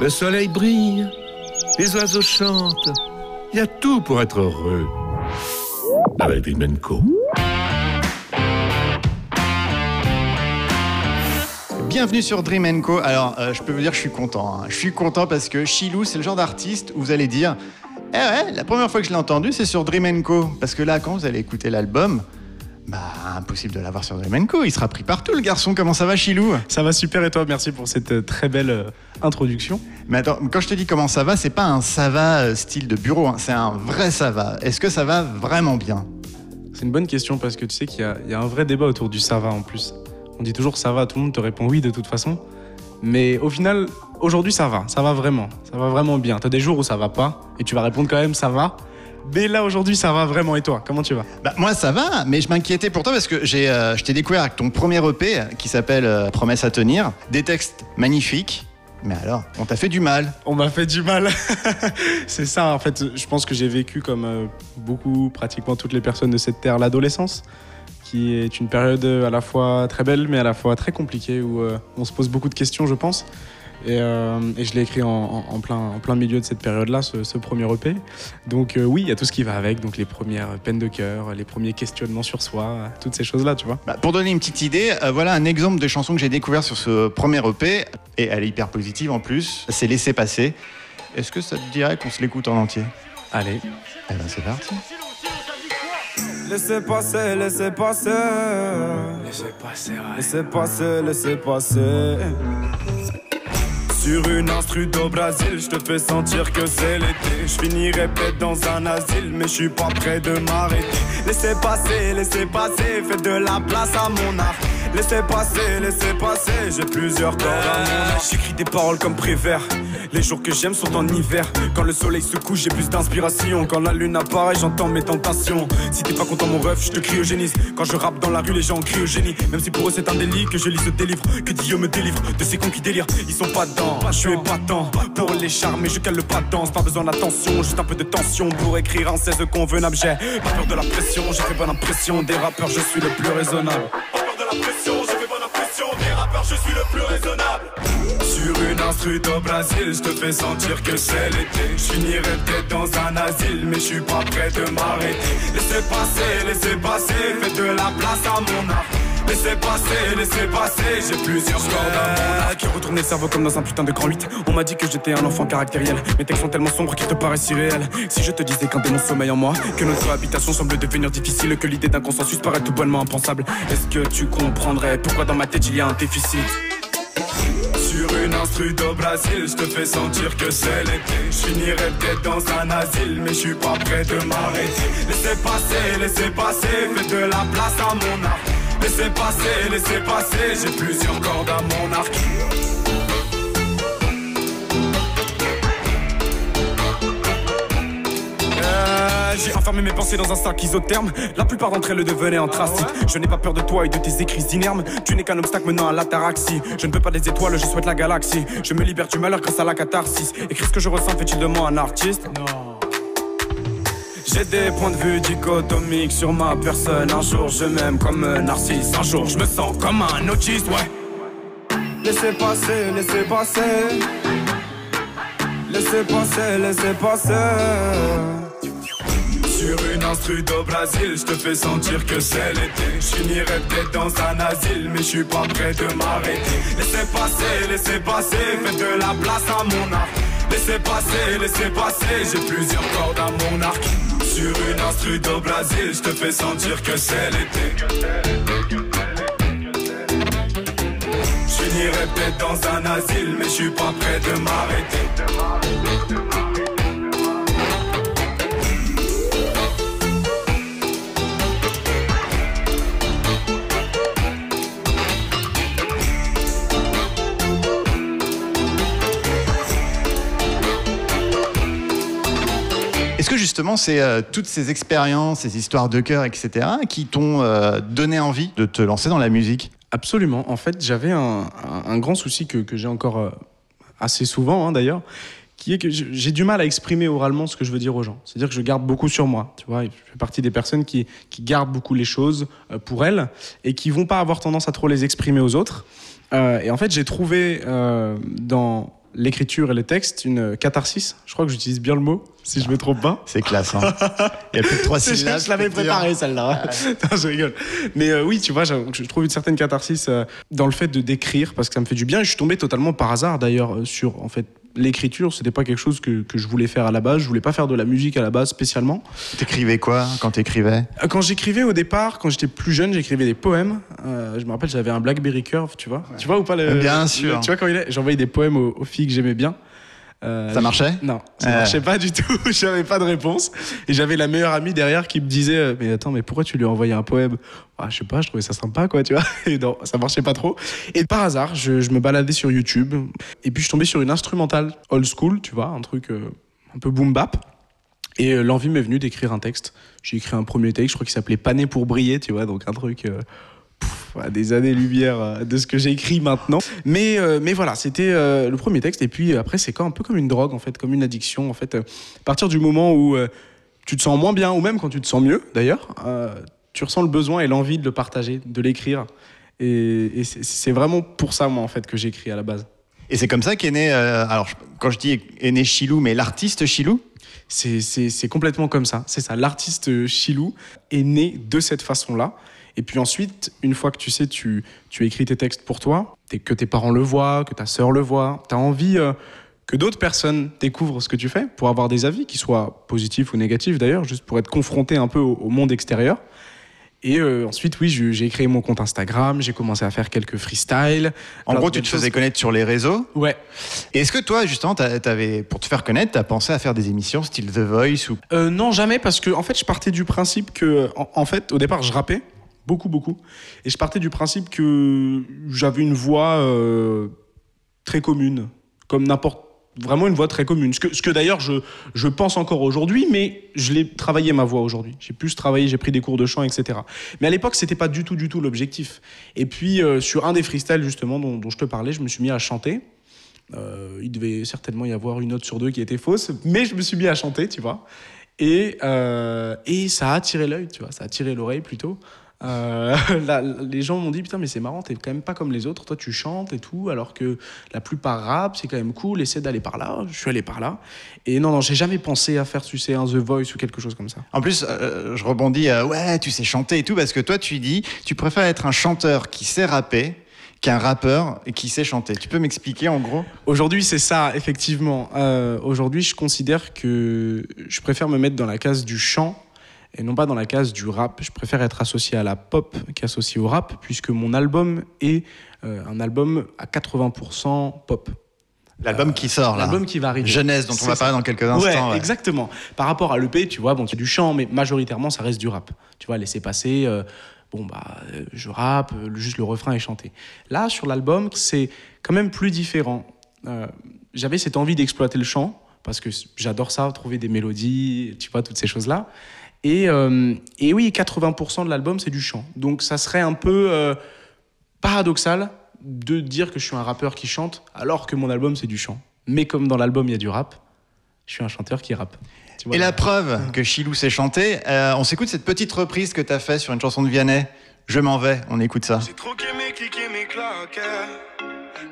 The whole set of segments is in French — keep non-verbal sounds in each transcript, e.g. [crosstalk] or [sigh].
Le soleil brille, les oiseaux chantent. Il y a tout pour être heureux. Avec Co. Bienvenue sur Dream Co. Alors, euh, je peux vous dire que je suis content. hein. Je suis content parce que Chilou, c'est le genre d'artiste où vous allez dire Eh ouais, la première fois que je l'ai entendu, c'est sur Dream Co. Parce que là, quand vous allez écouter l'album, bah, impossible de l'avoir sur Dream Co. Il sera pris partout, le garçon. Comment ça va, Chilou? Ça va super et toi, merci pour cette euh, très belle euh, introduction. Mais attends, quand je te dis comment ça va, c'est pas un ça va euh, style de bureau, hein, c'est un vrai ça va. Est-ce que ça va vraiment bien? C'est une bonne question parce que tu sais qu'il y, y a un vrai débat autour du ça va en plus. On dit toujours ça va, tout le monde te répond oui de toute façon. Mais au final, aujourd'hui ça va, ça va vraiment, ça va vraiment bien. T'as des jours où ça va pas et tu vas répondre quand même ça va. Mais là aujourd'hui ça va vraiment et toi, comment tu vas? Bah, moi ça va, mais je m'inquiétais pour toi parce que j'ai, euh, je t'ai découvert avec ton premier EP qui s'appelle euh, Promesse à tenir. Des textes magnifiques, mais alors, on t'a fait du mal. On m'a fait du mal. [laughs] c'est ça, en fait. Je pense que j'ai vécu comme euh, beaucoup, pratiquement toutes les personnes de cette terre, l'adolescence, qui est une période à la fois très belle, mais à la fois très compliquée, où on se pose beaucoup de questions, je pense. Et, euh, et je l'ai écrit en, en- en plein, en plein milieu de cette période-là, ce, ce premier EP. Donc euh, oui, il y a tout ce qui va avec, donc les premières peines de cœur, les premiers questionnements sur soi, toutes ces choses-là, tu vois. Bah, pour donner une petite idée, euh, voilà un exemple de chanson que j'ai découvert sur ce premier EP, et elle est hyper positive en plus, c'est Laisser passer. Est-ce que ça te dirait qu'on se l'écoute en entier? Allez. Eh ben c'est parti. Laissez passer, laissez passer. Laissez passer, Laissez passer, laissez passer. Sur une instru au Brésil, je te fais sentir que c'est l'été. Je finirai peut-être dans un asile, mais je suis pas prêt de m'arrêter. Laissez passer, laissez passer, faites de la place à mon art. Laissez passer, laissez passer, j'ai plusieurs corps. J'écris des paroles comme Prévert. Les jours que j'aime sont en hiver. Quand le soleil se couche, j'ai plus d'inspiration. Quand la lune apparaît, j'entends mes tentations. Si t'es pas content, mon ref, je te cryogénise. Quand je rappe dans la rue, les gens crient au génie. Même si pour eux c'est un délit que je lis ce délivre. Que Dieu me délivre de ces cons qui délirent. Ils sont pas dedans, je suis épatant. Pour les charmer, je cale le pas danse. Pas besoin d'attention, juste un peu de tension pour écrire un 16 convenable. J'ai pas peur de la pression, j'ai fait bonne impression. Des rappeurs, je suis le plus raisonnable. Pas la pression, j'ai fait bonne impression. Des rappeurs, je suis le plus raisonnable. Sur une instru au Brésil, je te fais sentir que c'est l'été. Je peut-être dans un asile, mais je suis pas prêt de m'arrêter. Laissez passer, laissez passer, faites de la place à mon art. Laissez passer, laissez passer, j'ai plusieurs cordes. Qui retourne le cerveau comme dans un putain de grand 8. On m'a dit que j'étais un enfant caractériel. Mes textes sont tellement sombres qu'ils te paraissent irréels. Si je te disais qu'un démon sommeille en moi, que notre habitation semble devenir difficile, que l'idée d'un consensus paraît tout bonnement impensable, est-ce que tu comprendrais pourquoi dans ma tête il y a un déficit? Sur une instru au Brésil, je te fais sentir que c'est l'été. Je peut-être dans un asile, mais je suis pas prêt de m'arrêter. Laissez passer, laissez passer, faites de la place à mon art. Laissez passer, laissez passer, j'ai plusieurs cordes à mon arc. Euh, J'ai enfermé mes pensées dans un sac isotherme. La plupart d'entre elles devenaient anthracite. Je n'ai pas peur de toi et de tes écrits inermes. Tu n'es qu'un obstacle menant à l'ataraxie. Je ne veux pas des étoiles, je souhaite la galaxie. Je me libère du malheur grâce à la catharsis. Écrire ce que je ressens fait-il de moi un artiste? Non. J'ai des points de vue dichotomiques sur ma personne. Un jour je m'aime comme un narcisse. Un jour je me sens comme un autiste, ouais. Laissez passer, laissez passer. Laissez passer, laissez passer. Sur une instru au Brésil, je te fais sentir que c'est l'été. Je peut-être dans un asile, mais je suis pas prêt de m'arrêter. Laissez passer, laissez passer, faites de la place à mon art. Laissez passer, laissez passer, j'ai plusieurs cordes à mon arc. Sur une instru au Brésil, je te fais sentir que c'est l'été. Je finirai peut-être dans un asile, mais je suis pas prêt de m'arrêter. Justement c'est euh, toutes ces expériences, ces histoires de cœur, etc., qui t'ont euh, donné envie de te lancer dans la musique Absolument. En fait, j'avais un, grand souci que, j'ai encore euh, assez souvent, hein, d'ailleurs, qui est que j'ai du mal à exprimer oralement ce que je veux dire aux gens. C'est-à-dire que je garde beaucoup sur moi. Tu vois, je fais partie des personnes qui, gardent beaucoup les choses pour elles et qui vont pas avoir tendance à trop les exprimer aux autres. Et en fait, j'ai trouvé dans l'écriture et les textes une catharsis. Je crois que j'utilise bien le mot, si je me trompe pas. C'est classe. Hein. Il y a plus de trois [laughs] syllabes. je l'avais préparé celle-là. [laughs] non, je rigole. Mais euh, oui, tu vois, je, je trouve une certaine catharsis euh, dans le fait de d'écrire parce que ça me fait du bien. Et je suis tombé totalement par hasard d'ailleurs euh, sur en fait l'écriture, c'était pas quelque chose que, que, je voulais faire à la base. Je voulais pas faire de la musique à la base spécialement. T'écrivais quoi quand t'écrivais? Quand j'écrivais au départ, quand j'étais plus jeune, j'écrivais des poèmes. Euh, je me rappelle, j'avais un Blackberry Curve, tu vois. Ouais. Tu vois ou pas le, Bien sûr. Le, tu vois quand il est J'envoyais des poèmes aux, aux filles que j'aimais bien. Euh, ça marchait? Non, ça euh... marchait pas du tout. [laughs] j'avais pas de réponse. Et j'avais la meilleure amie derrière qui me disait euh, Mais attends, mais pourquoi tu lui as envoyé un poème? Ah, Je sais pas, je trouvais ça sympa, quoi, tu vois. [laughs] Et non, ça marchait pas trop. Et par hasard, je, je, me baladais sur YouTube. Et puis je tombais sur une instrumentale old school, tu vois, un truc euh, un peu boom bap. Et l'envie m'est venue d'écrire un texte. J'ai écrit un premier texte, je crois qu'il s'appelait Pané pour briller, tu vois, donc un truc Des années-lumière de ce que j'écris maintenant. Mais, euh, mais voilà, c'était euh, le premier texte. Et puis après, c'est un peu comme une drogue, en fait, comme une addiction. En fait, à partir du moment où euh, tu te sens moins bien, ou même quand tu te sens mieux, d'ailleurs, tu ressens le besoin et l'envie de le partager, de l'écrire. Et, et c'est vraiment pour ça, moi, en fait, que j'écris à la base. Et c'est comme ça qu'est né, alors quand je dis est né Chilou, mais l'artiste Chilou? C'est complètement comme ça. C'est ça. L'artiste Chilou est né de cette façon-là. Et puis ensuite, une fois que tu sais, tu, tu écris tes textes pour toi, que tes parents le voient, que ta sœur le voit, tu as envie euh, que d'autres personnes découvrent ce que tu fais pour avoir des avis, qui soient positifs ou négatifs d'ailleurs, juste pour être confronté un peu au, au monde extérieur. Et euh, ensuite, oui, j'ai créé mon compte Instagram, j'ai commencé à faire quelques freestyles. En gros, tu te faisais connaître sur les réseaux Ouais. Et est-ce que toi, justement, avais, pour te faire connaître, tu as pensé à faire des émissions style The Voice ou... Euh, non, jamais, parce que en fait, je partais du principe que, en, en fait, au départ, je rappais beaucoup, beaucoup. Et je partais du principe que j'avais une voix euh, très commune, comme n'importe vraiment une voix très commune. Ce que, ce que d'ailleurs je, je pense encore aujourd'hui, mais je l'ai travaillé ma voix aujourd'hui. J'ai plus travaillé, j'ai pris des cours de chant, etc. Mais à l'époque, c'était pas du tout, du tout l'objectif. Et puis euh, sur un des freestyles justement dont, dont, je te parlais, je me suis mis à chanter. Euh, il devait certainement y avoir une note sur deux qui était fausse, mais je me suis mis à chanter, tu vois. Et, et ça a attiré l'œil, tu vois, ça a attiré l'oreille plutôt. Euh, [laughs] là, les gens m'ont dit putain mais c'est marrant t'es quand même pas comme les autres. Toi tu chantes et tout alors que la plupart rap c'est quand même cool essaie d'aller par là. Je suis allé par là. Et non non j'ai jamais pensé à faire tu sais un The Voice ou quelque chose comme ça. En plus euh, je rebondis euh, ouais tu sais chanter et tout parce que toi tu dis tu préfères être un chanteur qui sait rapper qu'un rappeur qui sait chanter. Tu peux m'expliquer en gros? Aujourd'hui, c'est ça, effectivement. Euh, Aujourd'hui, je considère que je préfère me mettre dans la case du chant et non pas dans la case du rap. Je préfère être associé à la pop qu'associé au rap, puisque mon album est euh, un album à 80% pop. L'album euh, qui sort là. L'album qui va arriver. Jeunesse dont on va parler dans quelques instants. Ouais, ouais. exactement. Par rapport à l'EP, tu vois, bon, c'est du chant, mais majoritairement, ça reste du rap. Tu vois, laisser passer. Euh, bon, bah, je rappe, juste le refrain est chanté. Là, sur l'album, c'est quand même plus différent. Euh, J'avais cette envie d'exploiter le chant, parce que j'adore ça, trouver des mélodies, tu vois, toutes ces choses-là. Et, euh, et, oui, 80% de l'album, c'est du chant. Donc ça serait un peu euh, paradoxal de dire que je suis un rappeur qui chante alors que mon album, c'est du chant. Mais comme dans l'album, il y a du rap, je suis un chanteur qui rappe. Tu vois, et la preuve que Chilou sait chanter, euh, on s'écoute cette petite reprise que tu as fait sur une chanson de Vianney. Je m'en vais, on écoute ça. J'ai clics et mes claques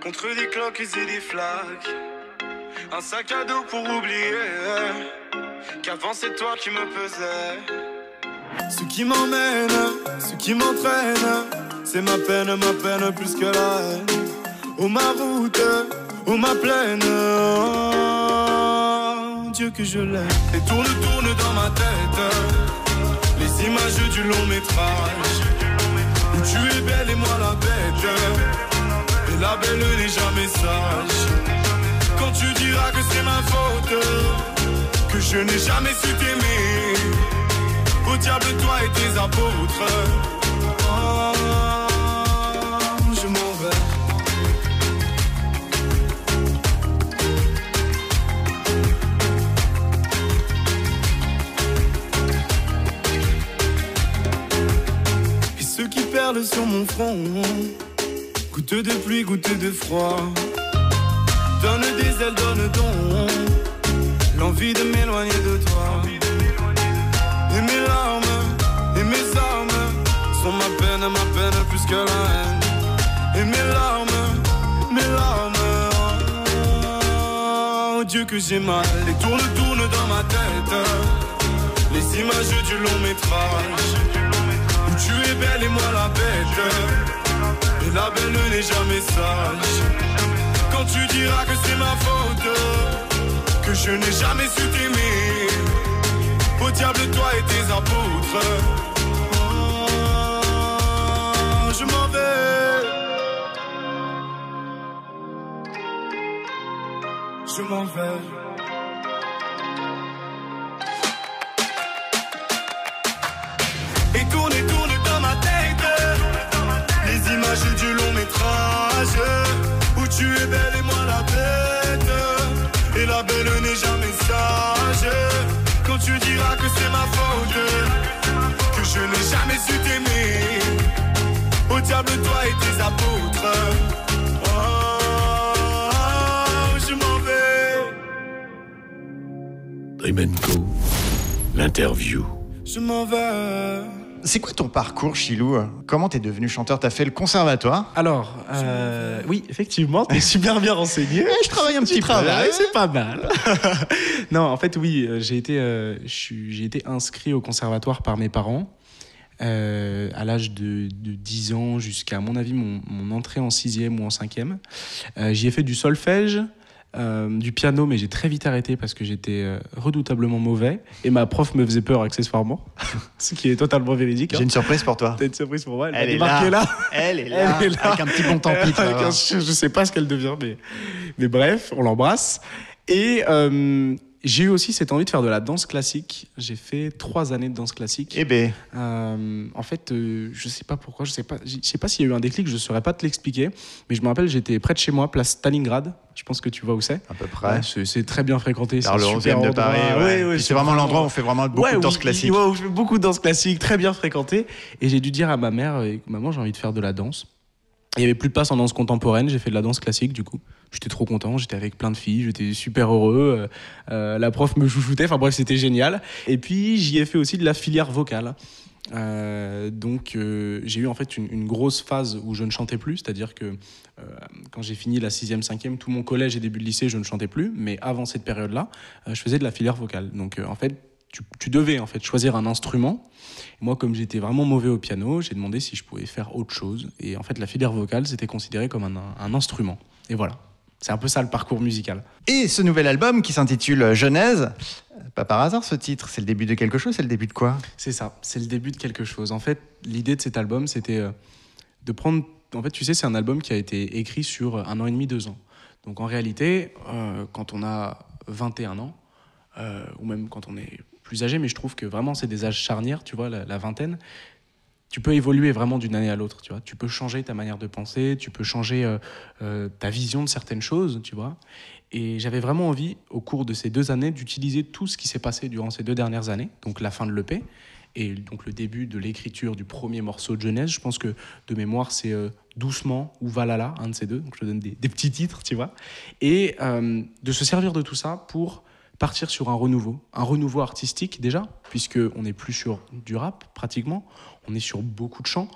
contre des cloques et des flaques. Un sac à dos pour oublier qu'avant c'est toi qui me pesais. Ce qui m'emmène, ce qui m'entraîne, c'est ma peine, ma peine plus que la haine. Oh ma route, oh ma plaine, oh, Dieu que je l'aime. Et tourne, tourne dans ma tête, les images du long métrage. Où tu es belle et moi la bête, et la belle n'est jamais sage. Quand tu diras que c'est ma faute que je n'ai jamais su t'aimer. Au diable, toi et tes apôtres. Oh, je m'en vais. Et ceux qui perlent sur mon front, goutte de pluie, goutte de froid. Donne des ailes, donne don l'envie de m'éloigner de toi. Et mes larmes, et mes armes sont ma peine, ma peine plus que la haine. Et mes larmes, mes larmes oh Dieu que j'ai mal, les tourne tournent dans ma tête. Les images du long métrage, où tu es belle et moi la bête. Et la belle n'est jamais sage. Quand tu diras que c'est ma faute, je n'ai jamais su t'aimer. Au diable toi et tes apôtres. Oh, je m'en vais. Je m'en vais. Et tourne et tourne dans ma tête Les images du long métrage Où tu es belle et moi Et la belle n'est jamais sage Quand tu diras que c'est ma faute Que je n'ai jamais su t'aimer Au diable toi et tes apôtres Oh, je m'en vais Co. L'interview. Je m'en vais C'est quoi ton parcours, Chilou Comment t'es devenu chanteur T'as fait le conservatoire Alors, euh, oui, effectivement, t'es super bien renseigné. [laughs] je travaille un petit peu. travail, c'est pas mal. [laughs] non, en fait, oui, euh, j'ai été, euh, j'ai été inscrit au conservatoire par mes parents euh, à l'âge de, de 10 ans jusqu'à, à mon avis, mon, mon entrée en sixième ou en cinquième. Euh, J'y ai fait du solfège. Euh, du piano, mais j'ai très vite arrêté parce que j'étais euh, redoutablement mauvais et ma prof me faisait peur accessoirement, [laughs] ce qui est totalement véridique. hein. J'ai une surprise pour toi. T'as une surprise pour moi, elle, est là. là. Elle est [laughs] là, Elle est là. avec un petit bon [laughs] tant pis. un- je, je sais pas ce qu'elle devient, mais, mais bref, on l'embrasse. Et euh, j'ai eu aussi cette envie de faire de la danse classique. J'ai fait trois années de danse classique. Eh ben, Euh, en fait, euh, je sais pas pourquoi, je sais pas, je sais pas s'il y a eu un déclic, je saurais pas te l'expliquer. Mais je me rappelle, j'étais près de chez moi, place Stalingrad. Je pense que tu vois où c'est. à peu près. Ouais, c'est très bien fréquenté. C'est le un 11e super de endroit. Paris. ouais. Ouais, c'est vraiment l'endroit où on fait vraiment beaucoup Ouais, de danse oui, classique. ouais, où je fais beaucoup de danse classique, très bien fréquenté. Et j'ai dû dire à ma mère, euh, maman, j'ai envie de faire de la danse. Il y avait plus de place en danse contemporaine, j'ai fait de la danse classique du coup. J'étais trop content, j'étais avec plein de filles, j'étais super heureux. euh, euh, la prof me chouchoutait, enfin bref, c'était génial. Et puis j'y ai fait aussi de la filière vocale. Euh, donc j'ai eu en fait une, grosse phase où je ne chantais plus, c'est-à-dire que quand j'ai fini la sixième, cinquième, tout mon collège et début de lycée, je ne chantais plus. Mais avant cette période-là, je faisais de la filière vocale. Donc en fait, tu, tu devais en fait choisir un instrument. Et moi, comme j'étais vraiment mauvais au piano, j'ai demandé si je pouvais faire autre chose. Et en fait, la filière vocale, c'était considéré comme un, un instrument. Et voilà. C'est un peu ça le parcours musical. Et ce nouvel album qui s'intitule Genèse, pas par hasard ce titre, c'est le début de quelque chose, c'est le début de quoi? C'est ça, c'est le début de quelque chose. En fait, l'idée de cet album, c'était euh, de prendre. En fait, tu sais, c'est un album qui a été écrit sur un an et demi, deux ans. Donc en réalité, euh, quand on a 21 ans, euh, ou même quand on est plus âgé, mais je trouve que vraiment c'est des âges charnières, tu vois, la, vingtaine, tu peux évoluer vraiment d'une année à l'autre, tu vois. Tu peux changer ta manière de penser, tu peux changer euh, euh, ta vision de certaines choses, tu vois. Et j'avais vraiment envie, au cours de ces deux années, d'utiliser tout ce qui s'est passé durant ces deux dernières années, donc la fin de l'EP, et donc le début de l'écriture du premier morceau de Genèse. Je pense que de mémoire, c'est euh, Doucement ou Valhalla, un de ces deux. Donc je donne des, petits titres, tu vois. Et de se servir de tout ça pour partir sur un renouveau. Un renouveau artistique déjà, puisqu'on n'est plus sur du rap pratiquement, on est sur beaucoup de chants.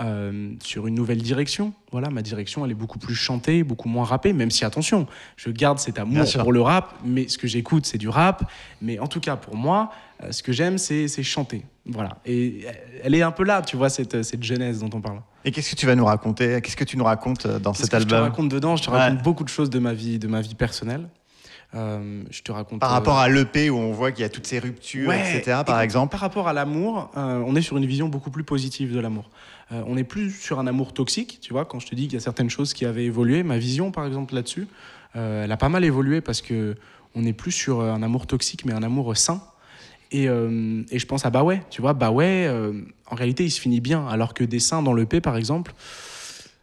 euh, sur une nouvelle direction. Voilà, ma direction, elle est beaucoup plus chantée, beaucoup moins rappée, même si, attention, je garde cet amour pour le rap, mais ce que j'écoute, c'est du rap. Mais en tout cas, pour moi, euh, ce que j'aime, c'est chanter. Voilà. Et euh, elle est un peu là, tu vois, cette, cette jeunesse dont on parle. Et qu'est-ce que tu vas nous raconter? Qu'est-ce que tu nous racontes dans cet que je te album? raconte dedans? Je te Ouais. raconte beaucoup de choses de ma vie, de ma vie personnelle. Euh, je te raconte Par euh, rapport à l'EP où on voit qu'il y a toutes ces ruptures, Ouais, etc. Par exemple. Par rapport à l'amour, euh, on est sur une vision beaucoup plus positive de l'amour. On n'est plus sur un amour toxique, tu vois, quand je te dis qu'il y a certaines choses qui avaient évolué. Ma vision, par exemple, là-dessus, elle a pas mal évolué parce que on n'est plus sur un amour toxique, mais un amour sain. Et, euh, et je pense à Bah ouais, tu vois, Bah ouais, euh, en réalité, il se finit bien, alors que des seins dans le P, par exemple,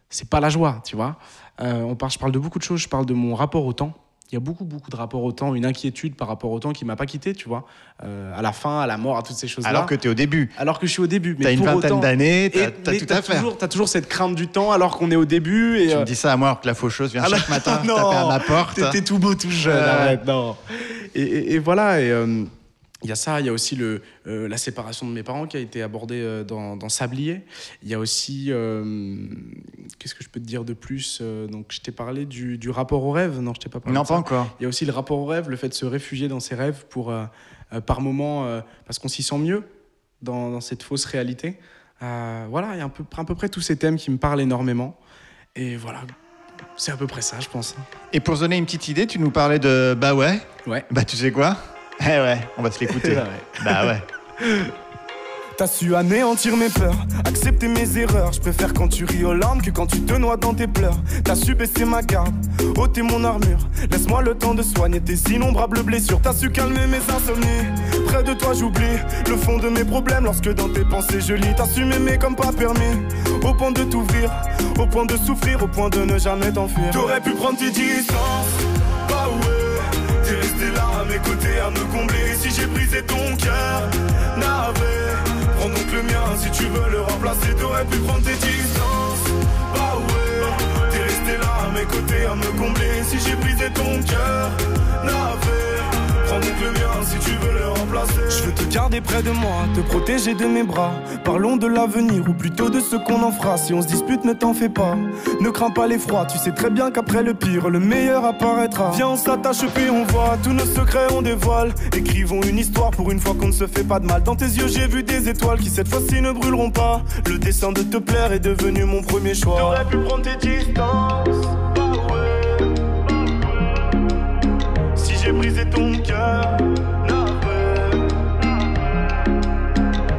c'est pas la joie, tu vois. Euh, on parle, je parle de beaucoup de choses, je parle de mon rapport au temps. Il y a beaucoup, beaucoup de rapports au temps, une inquiétude par rapport au temps qui m'a pas quitté, tu vois. Euh, à la fin, à la mort, à toutes ces choses-là. Alors que tu es au début. Alors que je suis au début. Mais T'as une vingtaine d'années, t'as mais tout à faire. Toujours, t'as toujours cette crainte du temps alors qu'on est au début. Et, Tu euh, me dis ça à moi alors que la faucheuse vient Ah chaque matin [laughs] non, taper à ma porte. T'étais tout beau, tout jeune, arrête, non. Et, et- et voilà, et, euh, il y a ça, il y a aussi le, euh, la séparation de mes parents qui a été abordée euh, dans, dans, Sablier. Il y a aussi, euh, qu'est-ce que je peux te dire de plus Donc, je t'ai parlé du, du, rapport au rêve. Non, je t'ai pas parlé. Non, pas encore. Il y a aussi le rapport au rêve, le fait de se réfugier dans ses rêves pour, par moment, parce qu'on s'y sent mieux dans, dans, cette fausse réalité. voilà, il y a un peu, à peu près tous ces thèmes qui me parlent énormément. Et voilà, c'est à peu près ça, je pense. Et pour donner une petite idée, tu nous parlais de Bah ouais Ouais. Bah tu sais quoi? [laughs] Eh ouais, on va se l'écouter. bah [laughs] ouais. Bah ouais. T'as su anéantir mes peurs, accepter mes erreurs. Je préfère quand tu ris aux larmes que quand tu te noies dans tes pleurs. T'as su baisser ma garde, ôter mon armure. Laisse-moi le temps de soigner tes innombrables blessures. T'as su calmer mes insomnies. Près de toi, j'oublie le fond de mes problèmes lorsque dans tes pensées je lis. T'as su m'aimer comme pas permis, au point de t'ouvrir, au point de souffrir, au point de ne jamais t'enfuir. T'aurais pu prendre tes distances. Resté là à mes côtés à me combler. Si j'ai brisé ton cœur, navet. Prends donc le mien si tu veux le remplacer T'aurais pu prendre tes distances Bah ouais T'es resté là à mes côtés à me combler Si j'ai brisé ton cœur Navet Prends donc le mien si tu veux le remplacer. Je veux te garder près de moi, te protéger de mes bras. Parlons de l'avenir ou plutôt de ce qu'on en fera. Si on se dispute, ne t'en fais pas. Ne crains pas l'effroi, tu sais très bien qu'après le pire, le meilleur apparaîtra. Viens, on s'attache puis on voit tous nos secrets, on dévoile. Écrivons une histoire pour une fois qu'on ne se fait pas de mal. Dans tes yeux, j'ai vu des étoiles qui cette fois-ci ne brûleront pas. Le dessin de te plaire est devenu mon premier choix. T'aurais pu prendre tes distances.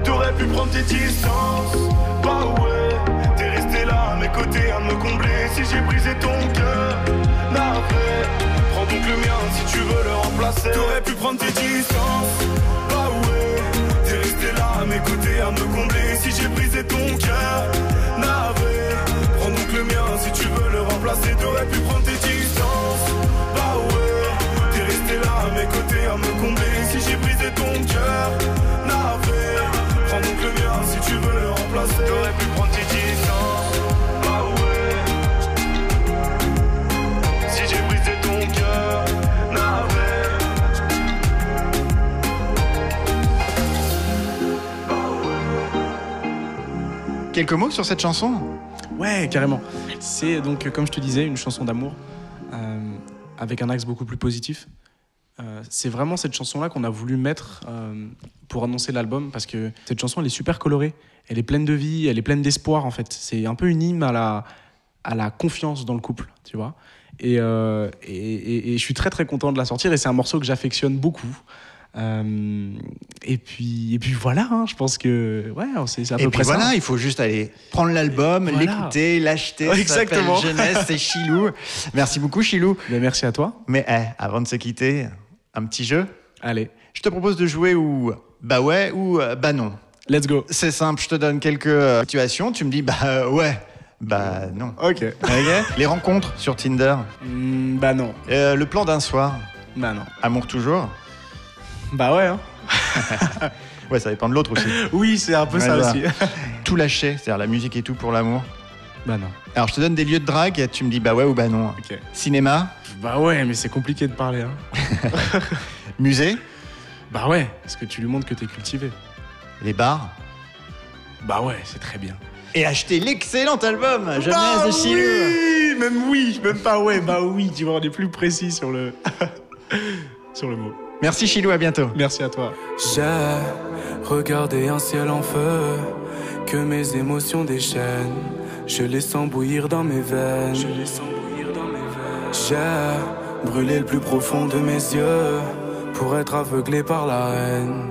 T'aurais pu prendre tes distances, bah ouais. T'es resté là à mes côtés à me combler. Si j'ai brisé ton cœur, navré. Prends donc le mien si tu veux le remplacer. T'aurais pu prendre tes distances, bah ouais. T'es resté là à mes côtés à me combler. Si j'ai brisé ton cœur, navré. Prends donc le mien si tu veux le remplacer. T'aurais pu prendre tes distances, Quelques mots sur cette chanson? Ouais, carrément. C'est donc, comme je te disais, une chanson d'amour euh, avec un axe beaucoup plus positif. Euh, c'est vraiment cette chanson-là qu'on a voulu mettre euh, pour annoncer l'album parce que cette chanson elle est super colorée, elle est pleine de vie, elle est pleine d'espoir en fait. C'est un peu une hymne à la, à la confiance dans le couple, tu vois. Et, et, et, je suis très très content de la sortir et c'est un morceau que j'affectionne beaucoup. Et puis et puis voilà, hein, je pense que ouais, c'est à peu et près puis voilà, il faut juste aller prendre l'album, l'écouter, l'acheter. Exactement. Jeunesse, c'est Chilou. Merci beaucoup Chilou. Mais merci à toi. Mais eh, avant de se quitter, un petit jeu Allez. Je te propose de jouer ou bah ouais ou euh, bah non. Let's go. C'est simple, je te donne quelques euh, situations, tu me dis bah euh, ouais, bah non. Ok. Les rencontres sur Tinder mm, Bah non. le plan d'un soir Bah non. Amour toujours Bah ouais. Hein. [laughs] ouais, ça dépend de l'autre aussi. oui, c'est un peu ça aussi. [laughs] tout lâcher, c'est-à-dire la musique et tout pour l'amour Bah non. Alors je te donne des lieux de drague et tu me dis bah ouais ou bah non. Cinéma bah ouais, mais c'est compliqué de parler. Hein. [laughs] Musée Bah ouais, parce que tu lui montres que t'es cultivé. Les bars Bah ouais, c'est très bien. Et acheter l'excellent album Jeunesse bah de Chilou oui Même oui, même pas ouais, bah oui, tu vois, on est plus précis sur le, sur le mot. Merci Chilou, à bientôt. Merci à toi. J'ai regardé un ciel en feu, que mes émotions déchaînent. Je les sens bouillir dans mes veines. Je les sens j'ai brûlé le plus profond de mes yeux pour être aveuglé par la haine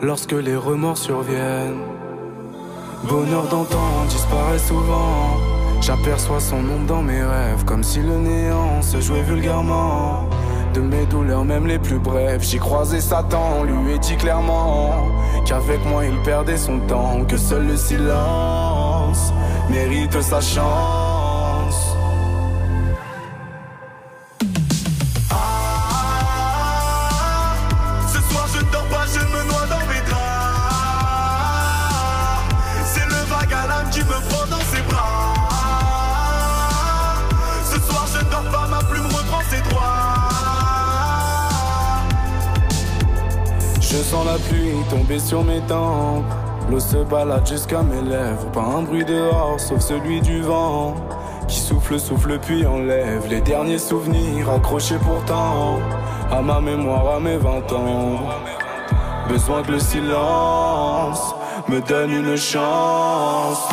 lorsque les remords surviennent. Bonheur d'antan disparaît souvent. J'aperçois son ombre dans mes rêves comme si le néant se jouait vulgairement. De mes douleurs, même les plus brèves, j'ai croisé Satan, lui ai dit clairement qu'avec moi il perdait son temps, que seul le silence mérite sa chance. La pluie tomber sur mes tempes. L'eau se balade jusqu'à mes lèvres. Pas un bruit dehors, sauf celui du vent. Qui souffle, souffle, puis enlève les derniers souvenirs accrochés pourtant à ma mémoire, à mes 20 ans. Besoin que le silence me donne une chance.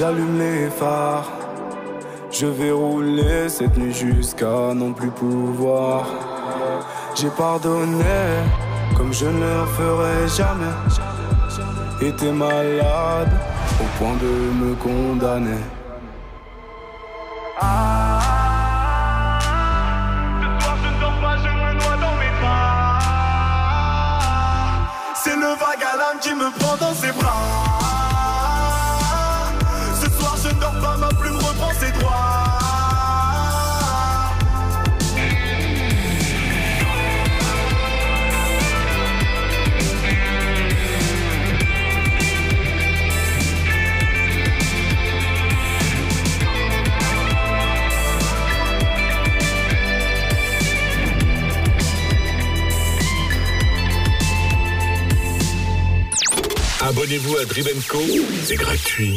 J'allume les phares. Je vais rouler cette nuit jusqu'à non plus pouvoir. J'ai pardonné comme je ne le ferai jamais. Été malade au point de me condamner. Ce soir je ne dors pas, je me noie dans mes draps. C'est le vague à l'âme qui me prend dans ses bras. Abonnez-vous à Drivenco, c'est gratuit.